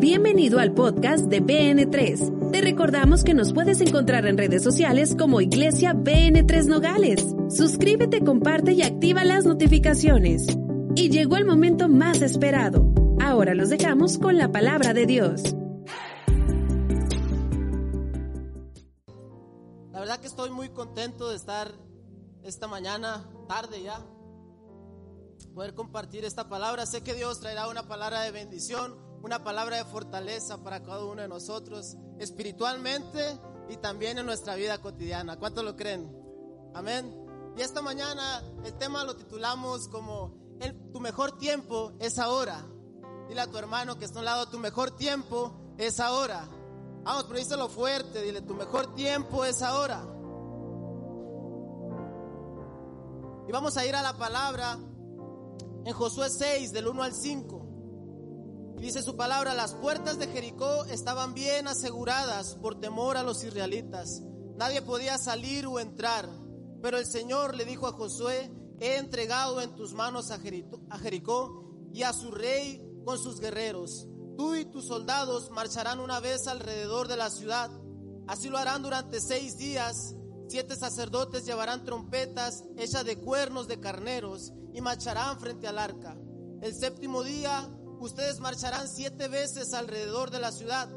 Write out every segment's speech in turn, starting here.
Bienvenido al podcast de BN3. Te recordamos que nos puedes encontrar en redes sociales como Iglesia BN3 Nogales. Suscríbete, comparte y activa las notificaciones. Y llegó el momento más esperado. Ahora los dejamos con la palabra de Dios. La verdad que estoy muy contento de estar esta mañana, tarde ya, poder compartir esta palabra. Sé que Dios traerá una palabra de bendición, una palabra de fortaleza para cada uno de nosotros, espiritualmente y también en nuestra vida cotidiana. ¿Cuántos lo creen? Amén. Y esta mañana el tema lo titulamos como Tu mejor tiempo es ahora. Dile a tu hermano que está a un lado, tu mejor tiempo es ahora. Vamos, pero lo fuerte, dile, tu mejor tiempo es ahora. Y vamos a ir a la palabra en Josué 6, del 1 al 5. Y dice su palabra, las puertas de Jericó estaban bien aseguradas por temor a los israelitas. Nadie podía salir o entrar. Pero el Señor le dijo a Josué, he entregado en tus manos a Jericó y a su rey con sus guerreros. Tú y tus soldados marcharán una vez alrededor de la ciudad. Así lo harán durante seis días. Siete sacerdotes llevarán trompetas hechas de cuernos de carneros y marcharán frente al arca. El séptimo día ustedes marcharán siete veces alrededor de la ciudad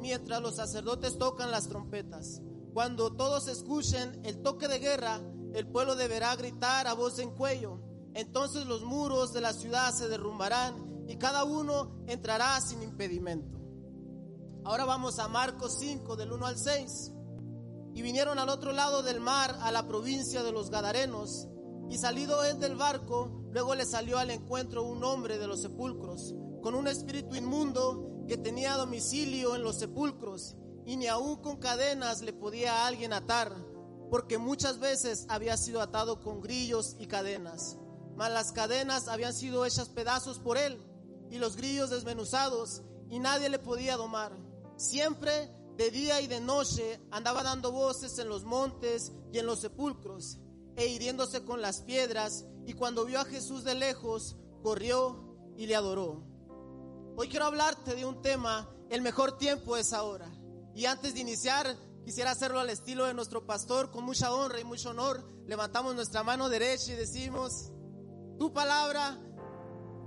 mientras los sacerdotes tocan las trompetas. Cuando todos escuchen el toque de guerra, el pueblo deberá gritar a voz en cuello. Entonces los muros de la ciudad se derrumbarán y cada uno entrará sin impedimento. Ahora vamos a Marcos 5 del 1 al 6. Y vinieron al otro lado del mar, a la provincia de los Gadarenos, y salido él del barco, luego le salió al encuentro un hombre de los sepulcros, con un espíritu inmundo que tenía domicilio en los sepulcros, y ni aun con cadenas le podía a alguien atar, porque muchas veces había sido atado con grillos y cadenas. Mas las cadenas habían sido hechas pedazos por él, y los grillos desmenuzados, y nadie le podía domar. Siempre de día y de noche andaba dando voces en los montes y en los sepulcros e hiriéndose con las piedras, y cuando vio a Jesús de lejos, corrió y le adoró. Hoy quiero hablarte de un tema, el mejor tiempo es ahora. Y antes de iniciar, quisiera hacerlo al estilo de nuestro pastor, con mucha honra y mucho honor. Levantamos nuestra mano derecha y decimos, tu palabra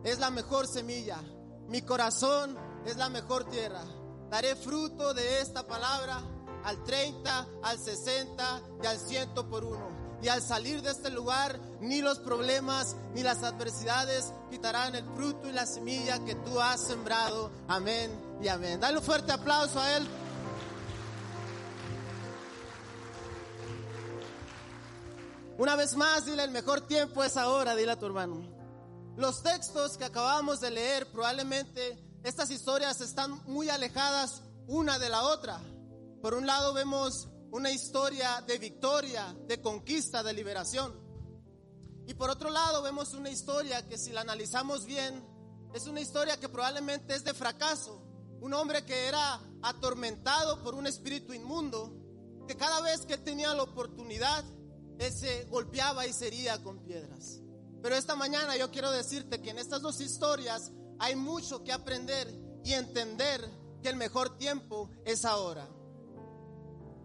es la mejor semilla, mi corazón es la mejor tierra. Daré fruto de esta palabra al 30, al 60 y al 100 por uno. Y al salir de este lugar, ni los problemas ni las adversidades quitarán el fruto y la semilla que tú has sembrado. Amén y amén. Dale un fuerte aplauso a Él. Una vez más, dile, el mejor tiempo es ahora, dile a tu hermano. Los textos que acabamos de leer, probablemente estas historias están muy alejadas una de la otra. Por un lado vemos una historia de victoria, de conquista, de liberación. Y por otro lado vemos una historia que si la analizamos bien, es una historia que probablemente es de fracaso. Un hombre que era atormentado por un espíritu inmundo, que cada vez que tenía la oportunidad, él se golpeaba y se hería con piedras. Pero esta mañana yo quiero decirte que en estas dos historias hay mucho que aprender y entender que el mejor tiempo es ahora.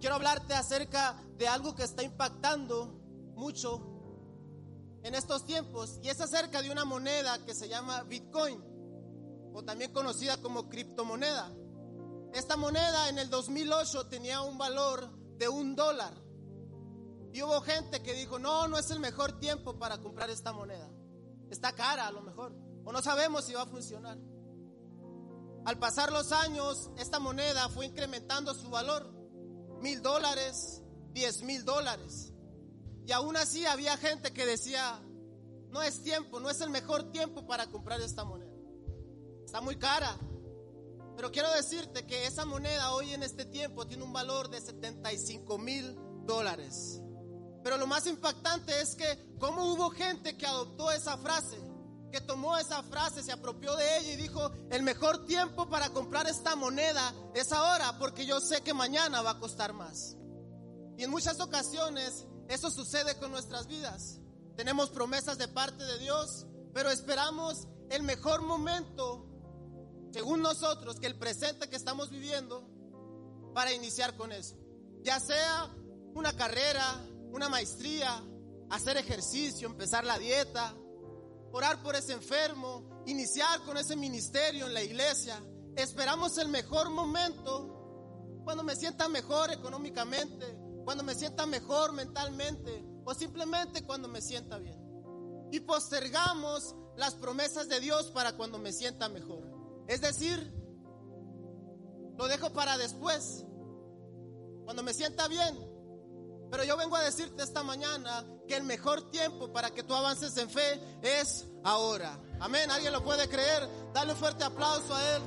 Quiero hablarte acerca de algo que está impactando mucho en estos tiempos y es acerca de una moneda que se llama Bitcoin o también conocida como criptomoneda. Esta moneda en el 2008 tenía un valor de un dólar y hubo gente que dijo, no, no es el mejor tiempo para comprar esta moneda. Está cara a lo mejor o no sabemos si va a funcionar. Al pasar los años, esta moneda fue incrementando su valor mil dólares, diez mil dólares. Y aún así había gente que decía, no es tiempo, no es el mejor tiempo para comprar esta moneda. Está muy cara. Pero quiero decirte que esa moneda hoy en este tiempo tiene un valor de 75 mil dólares. Pero lo más impactante es que cómo hubo gente que adoptó esa frase que tomó esa frase, se apropió de ella y dijo, el mejor tiempo para comprar esta moneda es ahora porque yo sé que mañana va a costar más. Y en muchas ocasiones eso sucede con nuestras vidas. Tenemos promesas de parte de Dios, pero esperamos el mejor momento según nosotros, que el presente que estamos viviendo para iniciar con eso. Ya sea una carrera, una maestría, hacer ejercicio, empezar la dieta, orar por ese enfermo, iniciar con ese ministerio en la iglesia. Esperamos el mejor momento cuando me sienta mejor económicamente, cuando me sienta mejor mentalmente o simplemente cuando me sienta bien. Y postergamos las promesas de Dios para cuando me sienta mejor. Es decir, lo dejo para después, cuando me sienta bien. Pero yo vengo a decirte esta mañana que el mejor tiempo para que tú avances en fe es ahora. Amén, ¿alguien lo puede creer? Dale un fuerte aplauso a Él.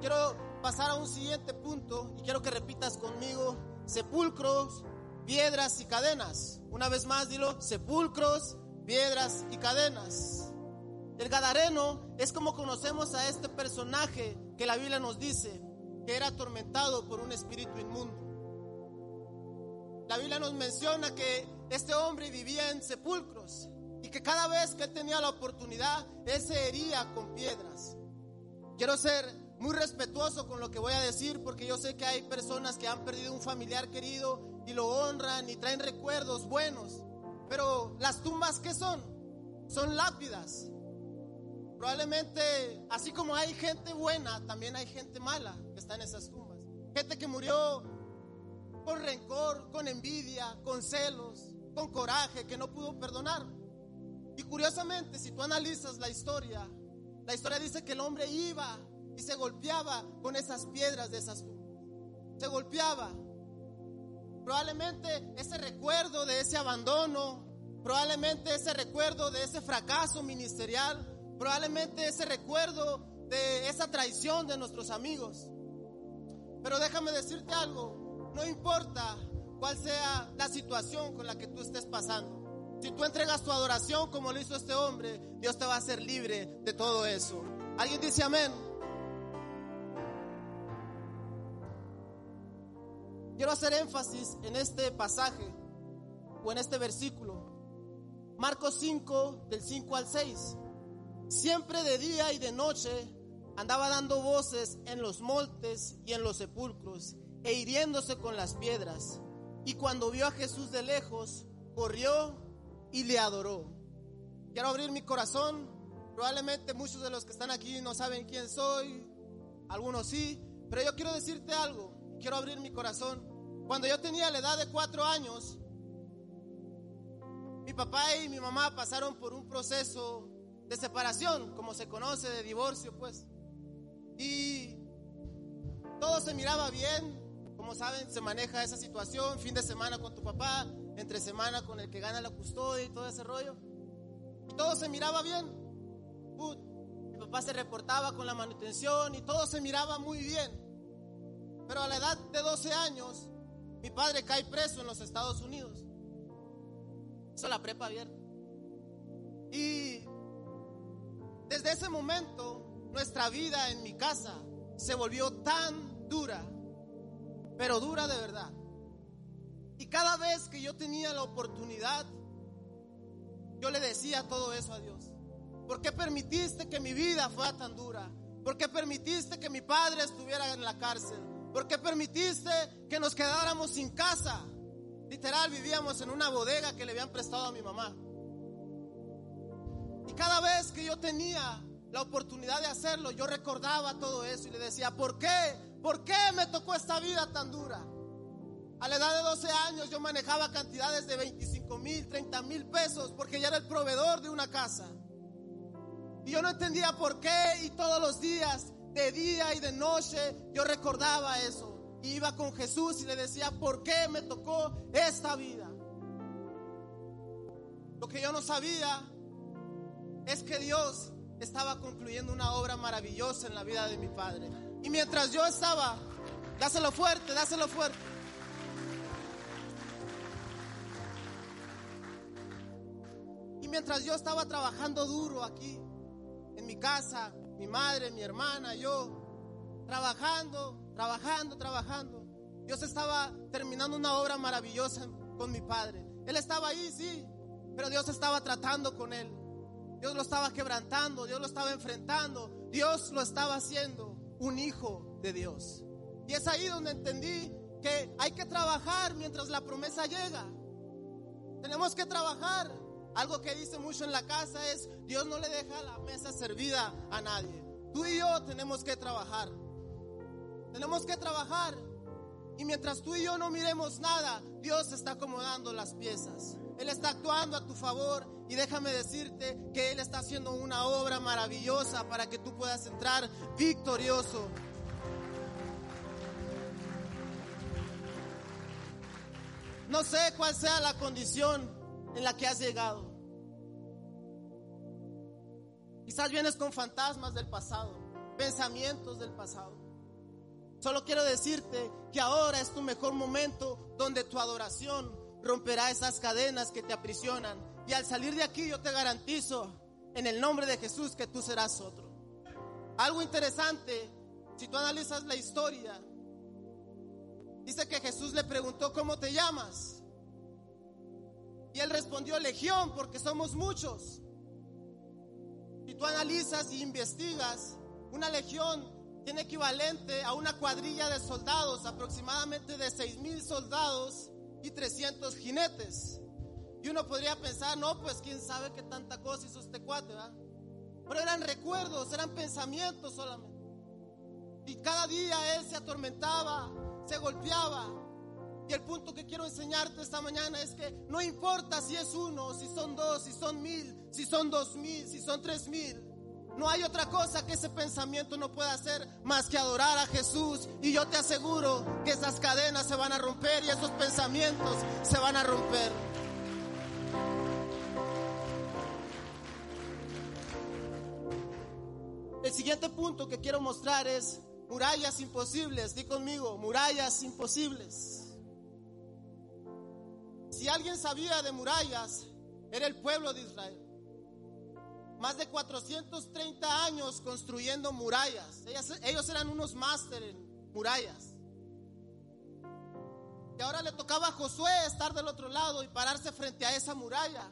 Quiero pasar a un siguiente punto y quiero que repitas conmigo sepulcros, piedras y cadenas. Una vez más, dilo, sepulcros, piedras y cadenas. El Gadareno es como conocemos a este personaje que la Biblia nos dice que era atormentado por un espíritu inmundo. La Biblia nos menciona que este hombre vivía en sepulcros y que cada vez que tenía la oportunidad, él se hería con piedras. Quiero ser muy respetuoso con lo que voy a decir porque yo sé que hay personas que han perdido un familiar querido y lo honran y traen recuerdos buenos. Pero las tumbas que son? Son lápidas. Probablemente, así como hay gente buena, también hay gente mala que está en esas tumbas. Gente que murió con rencor, con envidia, con celos, con coraje, que no pudo perdonar. Y curiosamente, si tú analizas la historia, la historia dice que el hombre iba y se golpeaba con esas piedras de esas tumbas. Se golpeaba. Probablemente ese recuerdo de ese abandono, probablemente ese recuerdo de ese fracaso ministerial, probablemente ese recuerdo de esa traición de nuestros amigos. Pero déjame decirte algo, no importa cuál sea la situación con la que tú estés pasando. Si tú entregas tu adoración como lo hizo este hombre, Dios te va a hacer libre de todo eso. ¿Alguien dice amén? Quiero hacer énfasis en este pasaje o en este versículo. Marcos 5, del 5 al 6. Siempre de día y de noche andaba dando voces en los montes y en los sepulcros e hiriéndose con las piedras. Y cuando vio a Jesús de lejos, corrió y le adoró. Quiero abrir mi corazón. Probablemente muchos de los que están aquí no saben quién soy, algunos sí, pero yo quiero decirte algo. Quiero abrir mi corazón. Cuando yo tenía la edad de cuatro años, mi papá y mi mamá pasaron por un proceso de separación, como se conoce, de divorcio, pues. Y todo se miraba bien, como saben, se maneja esa situación, fin de semana con tu papá, entre semana con el que gana la custodia y todo ese rollo. Y todo se miraba bien. mi papá se reportaba con la manutención y todo se miraba muy bien. Pero a la edad de 12 años, mi padre cae preso en los Estados Unidos. Hizo la prepa abierta. Y desde ese momento, nuestra vida en mi casa se volvió tan dura, pero dura de verdad. Y cada vez que yo tenía la oportunidad, yo le decía todo eso a Dios. ¿Por qué permitiste que mi vida fuera tan dura? ¿Por qué permitiste que mi padre estuviera en la cárcel? ¿Por qué permitiste que nos quedáramos sin casa? Literal, vivíamos en una bodega que le habían prestado a mi mamá. Y cada vez que yo tenía la oportunidad de hacerlo, yo recordaba todo eso y le decía, ¿por qué? ¿Por qué me tocó esta vida tan dura? A la edad de 12 años yo manejaba cantidades de 25 mil, 30 mil pesos porque ya era el proveedor de una casa. Y yo no entendía por qué y todos los días, de día y de noche, yo recordaba eso. Y iba con Jesús y le decía, ¿por qué me tocó esta vida? Lo que yo no sabía es que Dios estaba concluyendo una obra maravillosa en la vida de mi padre. Y mientras yo estaba, dáselo fuerte, dáselo fuerte. Y mientras yo estaba trabajando duro aquí, en mi casa, mi madre, mi hermana, yo, trabajando, trabajando, trabajando, Dios estaba terminando una obra maravillosa con mi padre. Él estaba ahí, sí, Pero Dios estaba tratando con él. Dios lo estaba quebrantando, Dios lo estaba enfrentando, Dios lo estaba haciendo un hijo de Dios. Y es ahí donde entendí que hay que trabajar mientras la promesa llega. Tenemos que trabajar. Algo que dice mucho en la casa es, Dios no le deja la mesa servida a nadie. Tú y yo tenemos que trabajar. Tenemos que trabajar. Y mientras tú y yo no miremos nada, Dios está acomodando las piezas. Él está actuando a tu favor y déjame decirte que Él está haciendo una obra maravillosa para que tú puedas entrar victorioso. No sé cuál sea la condición en la que has llegado. Quizás vienes con fantasmas del pasado, pensamientos del pasado. Solo quiero decirte que ahora es tu mejor momento donde tu adoración romperá esas cadenas que te aprisionan. Y al salir de aquí yo te garantizo en el nombre de Jesús que tú serás otro. Algo interesante, si tú analizas la historia, dice que Jesús le preguntó, ¿cómo te llamas? Y él respondió, Legión, porque somos muchos. Si tú analizas y investigas, una legión tiene equivalente a una cuadrilla de soldados, aproximadamente de 6 mil soldados y 300 jinetes. Y uno podría pensar, no, pues quién sabe qué tanta cosa hizo este cuate, ¿verdad? Pero eran recuerdos, eran pensamientos solamente. Y cada día él se atormentaba, se golpeaba. Y el punto que quiero enseñarte esta mañana es que no importa si es uno, si son dos, si son mil, si son dos mil, si son tres mil. No hay otra cosa que ese pensamiento no pueda hacer más que adorar a Jesús. Y yo te aseguro que esas cadenas se van a romper y esos pensamientos se van a romper. El siguiente punto que quiero mostrar es murallas imposibles. Di conmigo, murallas imposibles. Si alguien sabía de murallas, era el pueblo de Israel. Más de 430 años construyendo murallas. Ellos, eran unos máster en murallas. Y ahora le tocaba a Josué estar del otro lado y pararse frente a esa muralla.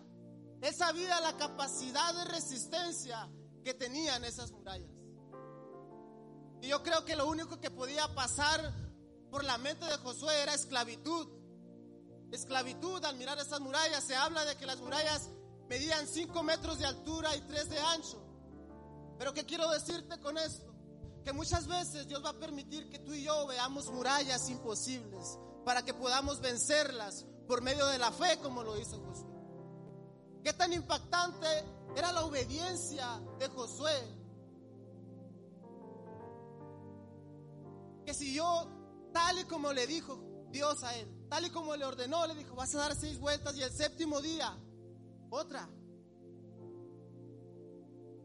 Él sabía la capacidad de resistencia que tenían esas murallas. Y yo creo que lo único que podía pasar por la mente de Josué era esclavitud. Esclavitud al mirar esas murallas. Se habla de que las murallas medían 5 metros de altura y 3 de ancho. Pero ¿qué quiero decirte con esto? Que muchas veces Dios va a permitir que tú y yo veamos murallas imposibles para que podamos vencerlas por medio de la fe como lo hizo Josué. ¿Qué tan impactante era la obediencia de Josué? Que si yo, tal y como le dijo Dios a él, tal y como le ordenó, le dijo, vas a dar seis vueltas y el séptimo día, otra.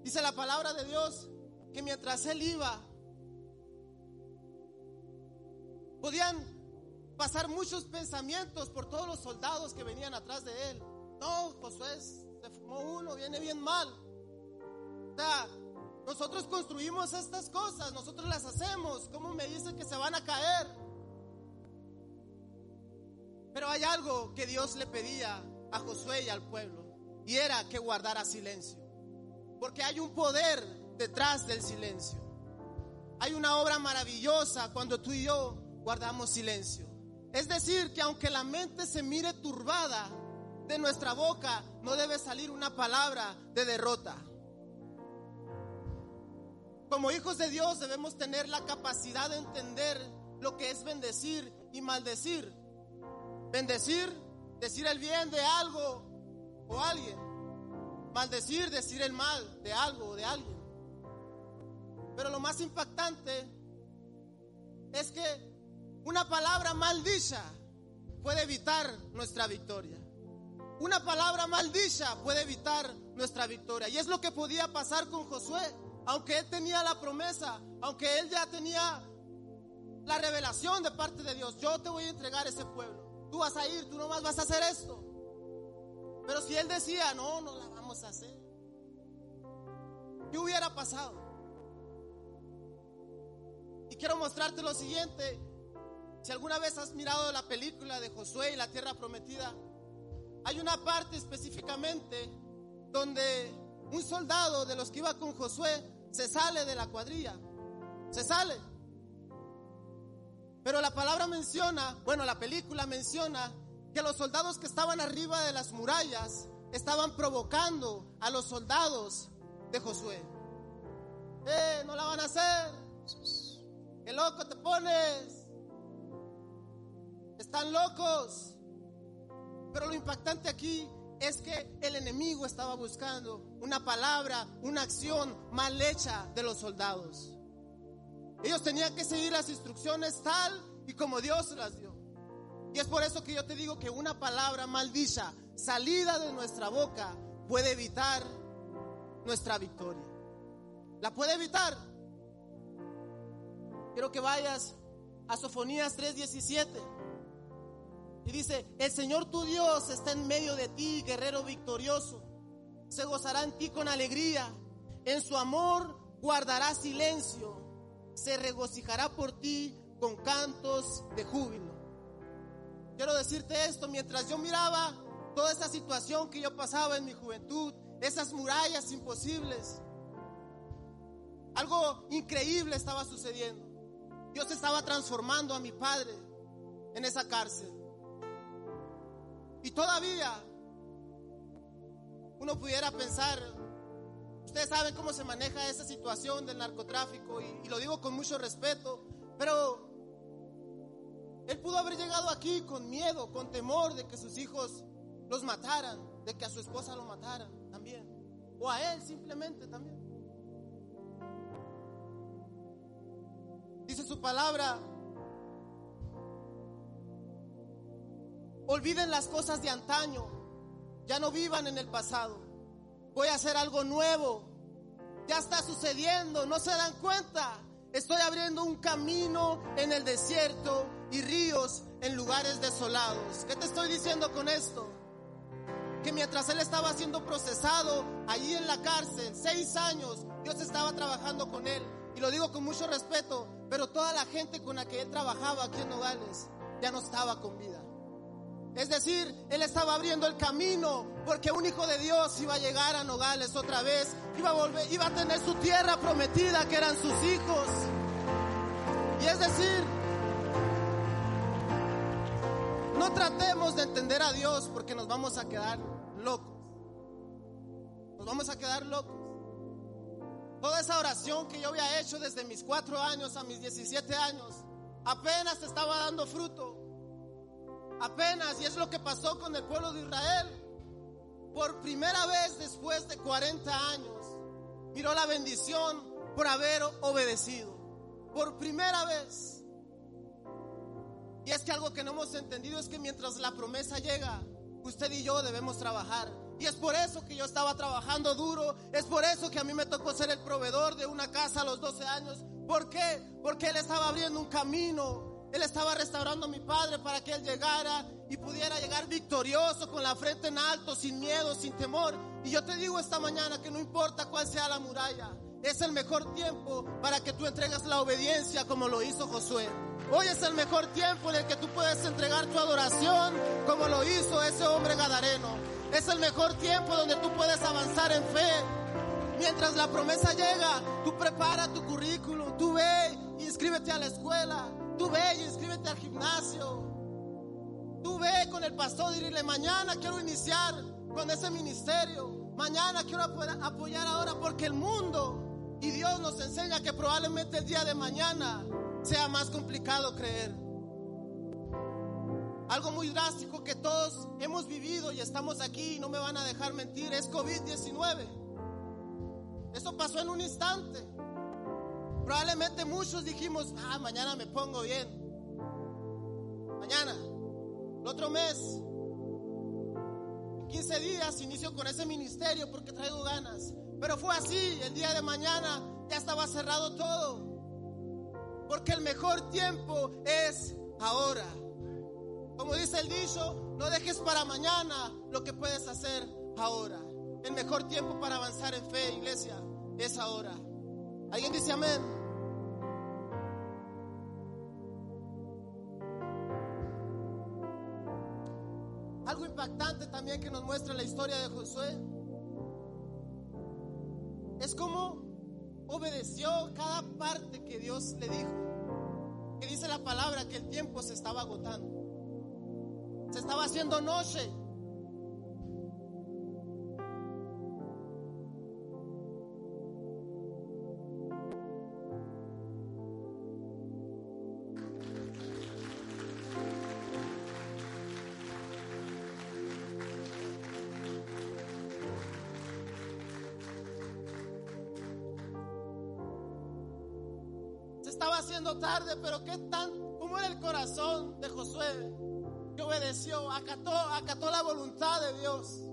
Dice la palabra de Dios que mientras él iba, podían pasar muchos pensamientos por todos los soldados que venían atrás de él. No, Josué se fumó uno, viene bien mal. O sea, nosotros construimos estas cosas, nosotros las hacemos. ¿Cómo me dicen que se van a caer? Pero hay algo que Dios le pedía a Josué y al pueblo, y era que guardara silencio. Porque hay un poder detrás del silencio. Hay una obra maravillosa cuando tú y yo guardamos silencio. Es decir, que aunque la mente se mire turbada, de nuestra boca no debe salir una palabra de derrota. Como hijos de Dios debemos tener la capacidad de entender lo que es bendecir y maldecir. Bendecir, decir el bien de algo o alguien. Maldecir, decir el mal de algo o de alguien. Pero lo más impactante es que una palabra maldicha puede evitar nuestra victoria. Una palabra maldicha puede evitar nuestra victoria. Y es lo que podía pasar con Josué. Aunque él tenía la promesa, aunque él ya tenía la revelación de parte de Dios, yo te voy a entregar ese pueblo. Tú vas a ir, tú nomás vas a hacer esto. Pero si él decía, no, no la vamos a hacer. ¿Qué hubiera pasado? Y quiero mostrarte lo siguiente. Si alguna vez has mirado la película de Josué y la tierra prometida, hay una parte específicamente donde un soldado de los que iba con Josué se sale de la cuadrilla. Se sale. Pero la palabra menciona, bueno, la película menciona que los soldados que estaban arriba de las murallas estaban provocando a los soldados de Josué. ¡Eh, no la van a hacer! ¡Qué loco te pones! Están locos. Pero lo impactante aquí es que el enemigo estaba buscando una palabra, una acción mal hecha de los soldados. Ellos tenían que seguir las instrucciones tal y como Dios las dio. Y es por eso que yo te digo que una palabra maldicha salida de nuestra boca puede evitar nuestra victoria. La puede evitar. Quiero que vayas a Sofonías 3:17. Y dice, el Señor tu Dios está en medio de ti, guerrero victorioso. Se gozará en ti con alegría. En su amor guardará silencio. Se regocijará por ti con cantos de júbilo. Quiero decirte esto, mientras yo miraba toda esa situación que yo pasaba en mi juventud, esas murallas imposibles, algo increíble estaba sucediendo. Dios estaba transformando a mi padre en esa cárcel. Y todavía uno pudiera pensar, ustedes saben cómo se maneja esa situación del narcotráfico y, lo digo con mucho respeto, pero él pudo haber llegado aquí con miedo, con temor de que sus hijos los mataran, de que a su esposa lo mataran también, o a él simplemente también. Dice su palabra, Olviden las cosas de antaño. Ya no vivan en el pasado. Voy a hacer algo nuevo. Ya está sucediendo. No se dan cuenta. Estoy abriendo un camino en el desierto y ríos en lugares desolados. ¿Qué te estoy diciendo con esto? Que mientras él estaba siendo procesado allí en la cárcel, seis años, Dios estaba trabajando con él. Y lo digo con mucho respeto, pero toda la gente con la que él trabajaba aquí en Nogales ya no estaba con vida. Es decir, él estaba abriendo el camino porque un hijo de Dios iba a llegar a Nogales otra vez, iba a volver, iba a tener su tierra prometida que eran sus hijos. Y es decir, no tratemos de entender a Dios porque nos vamos a quedar locos. Nos vamos a quedar locos. Toda esa oración que yo había hecho desde mis cuatro años a mis 17 años, apenas estaba dando fruto. Apenas, y es lo que pasó con el pueblo de Israel. Por primera vez después de 40 años, miró la bendición por haber obedecido. Por primera vez. Y es que algo que no hemos entendido es que mientras la promesa llega, usted y yo debemos trabajar. Y es por eso que yo estaba trabajando duro. Es por eso que a mí me tocó ser el proveedor de una casa a los 12 años. ¿Por qué? Porque Él estaba abriendo un camino él estaba restaurando a mi padre para que él llegara y pudiera llegar victorioso con la frente en alto, sin miedo, sin temor. Y yo te digo esta mañana que no importa cuál sea la muralla, es el mejor tiempo para que tú entregas la obediencia como lo hizo Josué. Hoy es el mejor tiempo en el que tú puedes entregar tu adoración como lo hizo ese hombre gadareno. Es el mejor tiempo donde tú puedes avanzar en fe. Mientras la promesa llega, tú prepara tu currículum, tú ve, inscríbete a la escuela, Tú ve y inscríbete al gimnasio. Tú ve con el pastor y dile, mañana quiero iniciar con ese ministerio. Mañana quiero apoyar ahora porque el mundo y Dios nos enseña que probablemente el día de mañana sea más complicado creer. Algo muy drástico que todos hemos vivido y estamos aquí y no me van a dejar mentir es COVID-19. Eso pasó en un instante. Probablemente muchos dijimos, ah, mañana me pongo bien. Mañana, el otro mes, en 15 días inicio con ese ministerio porque traigo ganas. Pero fue así, el día de mañana ya estaba cerrado todo. Porque el mejor tiempo es ahora. Como dice el dicho, no dejes para mañana lo que puedes hacer ahora. El mejor tiempo para avanzar en fe, iglesia, es ahora. ¿Alguien dice amén? Algo impactante también que nos muestra la historia de Josué es como obedeció cada parte que Dios le dijo. Que dice la palabra que el tiempo se estaba agotando. Se estaba haciendo noche. Tarde, pero qué tan, cómo era el corazón de Josué que obedeció, acató, acató la voluntad de Dios.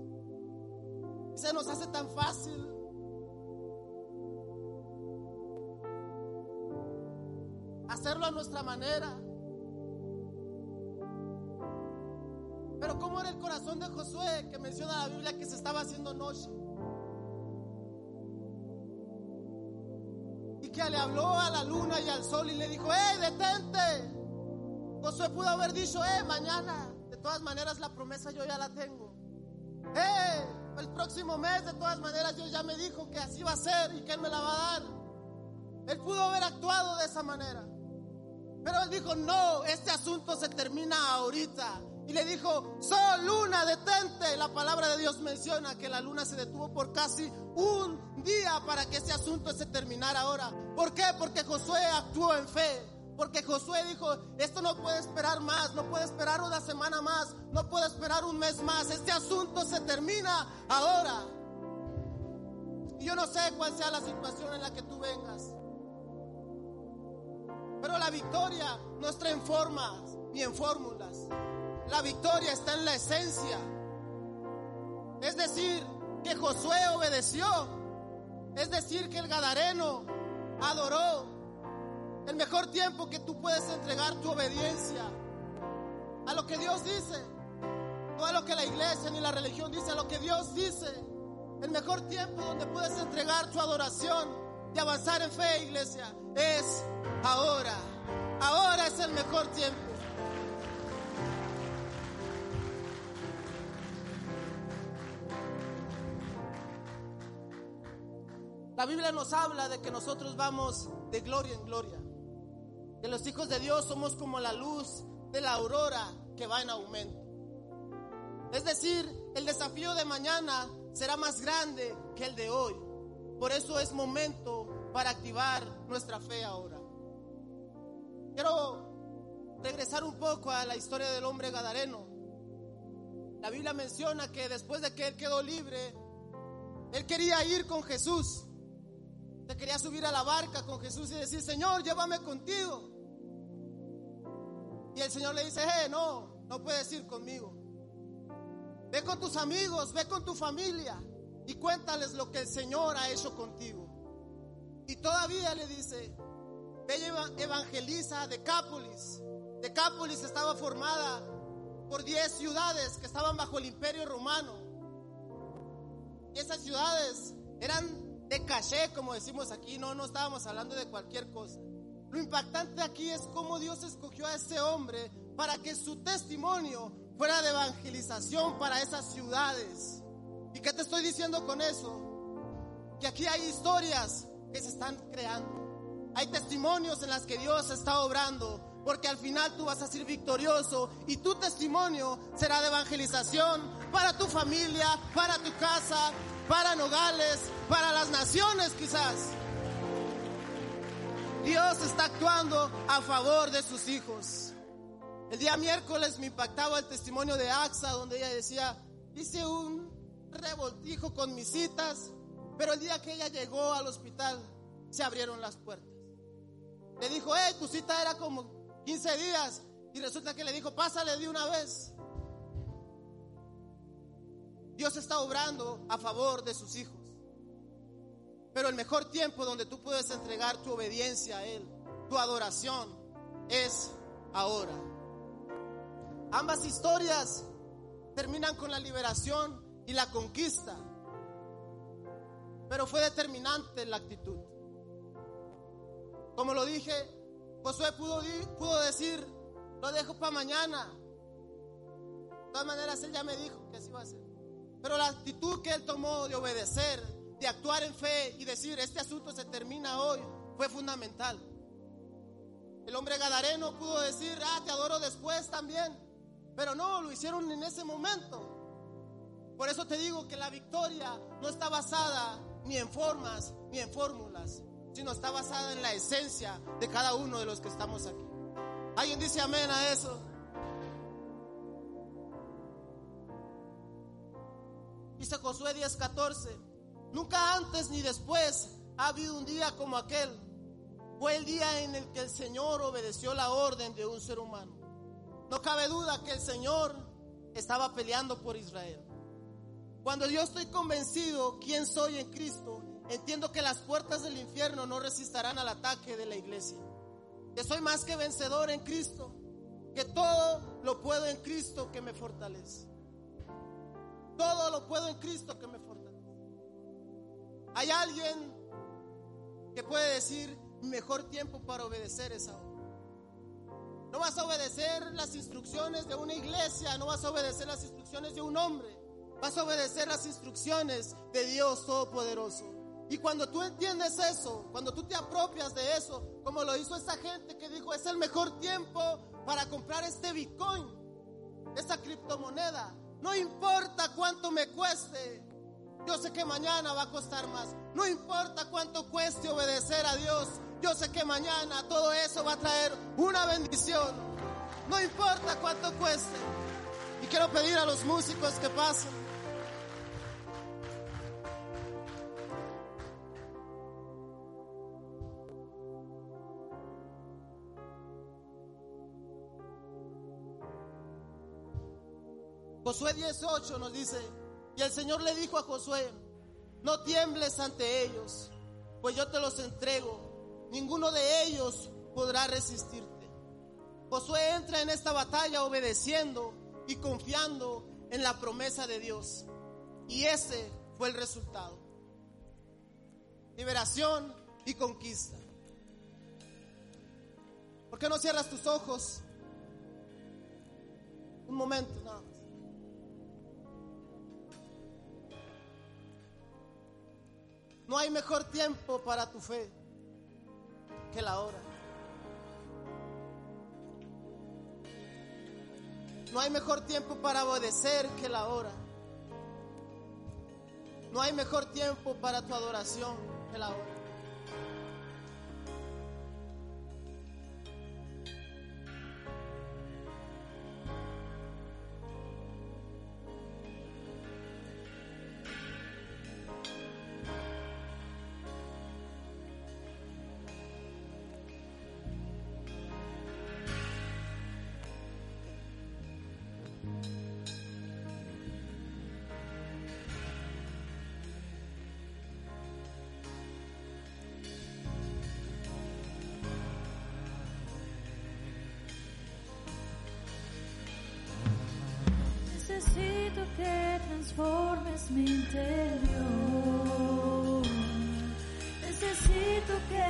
Se nos hace tan fácil. Hacerlo a nuestra manera. Pero cómo era el corazón de Josué que menciona la Biblia que se estaba haciendo noche. Que le habló a la luna y al sol y le dijo, ¡eh, detente! Josué pudo haber dicho, ¡eh, mañana! De todas maneras la promesa yo ya la tengo. ¡eh! El próximo mes de todas maneras Dios ya me dijo que así va a ser y que Él me la va a dar. Él pudo haber actuado de esa manera. Pero Él dijo, no, este asunto se termina ahorita. Y le dijo, Sol, luna, detente. La palabra de Dios menciona que la luna se detuvo por casi un día para que ese asunto se terminara ahora. ¿Por qué? Porque Josué actuó en fe. Porque Josué dijo, esto no puede esperar más, no puede esperar una semana más, no puede esperar un mes más. Este asunto se termina ahora. Y yo no sé cuál sea la situación en la que tú vengas. Pero la victoria no está en formas ni en fórmulas. La victoria está en la esencia. Es decir, que Josué obedeció. Es decir, que el Gadareno adoró. El mejor tiempo que tú puedes entregar tu obediencia a lo que Dios dice. No a lo que la iglesia ni la religión dice, a lo que Dios dice. El mejor tiempo donde puedes entregar tu adoración y avanzar en fe, iglesia, es ahora. Ahora es el mejor tiempo. La Biblia nos habla de que nosotros vamos de gloria en gloria. Que los hijos de Dios somos como la luz de la aurora que va en aumento. Es decir, el desafío de mañana será más grande que el de hoy. Por eso es momento para activar nuestra fe ahora. Quiero regresar un poco a la historia del hombre gadareno. La Biblia menciona que después de que él quedó libre, él quería ir con Jesús. Quería subir a la barca con Jesús y decir, Señor, llévame contigo. Y el Señor le dice, eh, no, no puedes ir conmigo. Ve con tus amigos, ve con tu familia y cuéntales lo que el Señor ha hecho contigo. Y todavía le dice, ve y evangeliza Decápolis. Decápolis estaba formada por 10 ciudades que estaban bajo el imperio romano. Y esas ciudades eran de caché, como decimos aquí, no, no estábamos hablando de cualquier cosa. Lo impactante aquí es cómo Dios escogió a ese hombre para que su testimonio fuera de evangelización para esas ciudades. ¿Y qué te estoy diciendo con eso? Que aquí hay historias que se están creando. Hay testimonios en las que Dios está obrando, porque al final tú vas a ser victorioso y tu testimonio será de evangelización para tu familia, para tu casa, para Nogales, para las naciones quizás. Dios está actuando a favor de sus hijos. El día miércoles me impactaba el testimonio de AXA donde ella decía, hice un revoltijo con mis citas, pero el día que ella llegó al hospital se abrieron las puertas. Le dijo, hey, tu cita era como 15 días y resulta que le dijo, pásale de una vez. Dios está obrando a favor de sus hijos. Pero el mejor tiempo donde tú puedes entregar tu obediencia a Él, tu adoración, es ahora. Ambas historias terminan con la liberación y la conquista. Pero fue determinante la actitud. Como lo dije, Josué pudo, decir, lo dejo para mañana. todas maneras, Él ya me dijo que así va a ser. Pero la actitud que Él tomó de obedecer, de actuar en fe y decir, este asunto se termina hoy, fue fundamental. El hombre gadareno pudo decir, ah, te adoro después también. Pero no, lo hicieron en ese momento. Por eso te digo que la victoria no está basada ni en formas ni en fórmulas, sino está basada en la esencia de cada uno de los que estamos aquí. ¿Alguien dice amén a eso? Dice Josué 10:14, nunca antes ni después ha habido un día como aquel. Fue el día en el que el Señor obedeció la orden de un ser humano. No cabe duda que el Señor estaba peleando por Israel. Cuando yo estoy convencido quién soy en Cristo, entiendo que las puertas del infierno no resistirán al ataque de la iglesia. Que soy más que vencedor en Cristo, que todo lo puedo en Cristo que me fortalece. Todo lo puedo en Cristo que me fortalece. Hay alguien que puede decir, mejor tiempo para obedecer es ahora. No vas a obedecer las instrucciones de una iglesia, no vas a obedecer las instrucciones de un hombre, vas a obedecer las instrucciones de Dios Todopoderoso. Y cuando tú entiendes eso, cuando tú te apropias de eso, como lo hizo esa gente que dijo, es el mejor tiempo para comprar este Bitcoin, esta criptomoneda, no importa cuánto me cueste, yo sé que mañana va a costar más. No importa cuánto cueste obedecer a Dios, yo sé que mañana todo eso va a traer una bendición. No importa cuánto cueste. Y quiero pedir a los músicos que pasen. Josué 18 nos dice, y el Señor le dijo a Josué, no tiembles ante ellos, pues yo te los entrego, ninguno de ellos podrá resistirte. Josué entra en esta batalla obedeciendo y confiando en la promesa de Dios. Y ese fue el resultado. Liberación y conquista. ¿Por qué no cierras tus ojos? Un momento, nada No hay mejor tiempo para tu fe que la hora. No hay mejor tiempo para obedecer que la hora. No hay mejor tiempo para tu adoración que la hora. Que transformes mi interior. Necesito que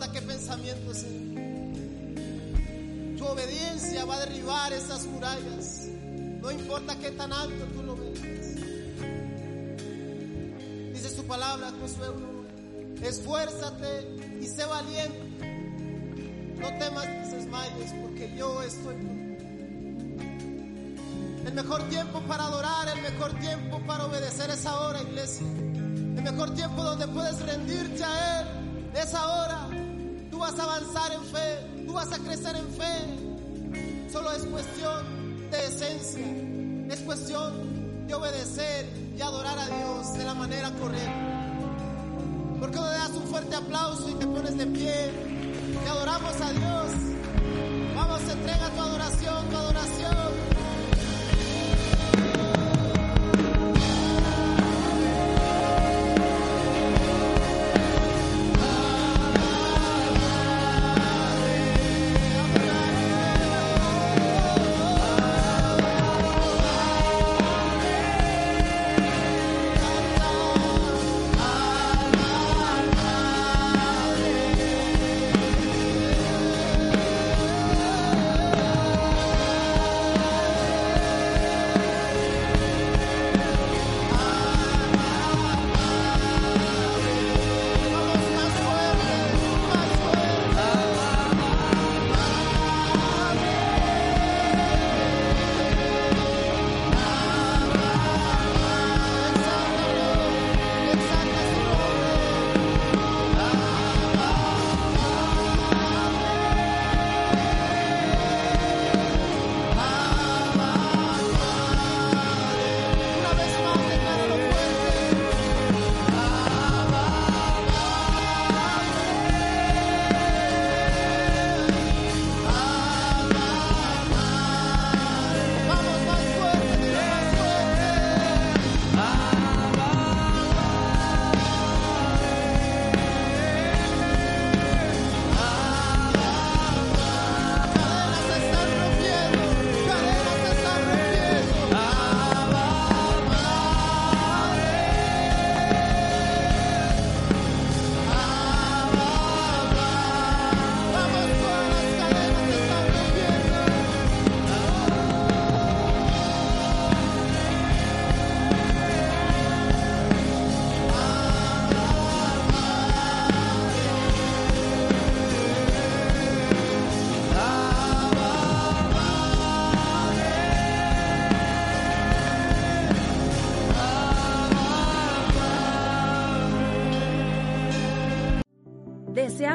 importa qué pensamientos sean. Tu obediencia va a derribar esas murallas. No importa qué tan alto tú lo veas. Dice su palabra, Josué 1. Esfuérzate y sé valiente. No temas ni desmayes, porque yo estoy contigo. El mejor tiempo para adorar, el mejor tiempo para obedecer es ahora, iglesia. El mejor tiempo donde puedes rendirte a Él es ahora. Vas a avanzar en fe, tú vas a crecer en fe. Solo es cuestión de esencia, es cuestión de obedecer y adorar a Dios de la manera correcta. ¿Por qué no le das un fuerte aplauso y te pones de pie? Y adoramos a Dios. Vamos, entrega tu adoración, tu adoración.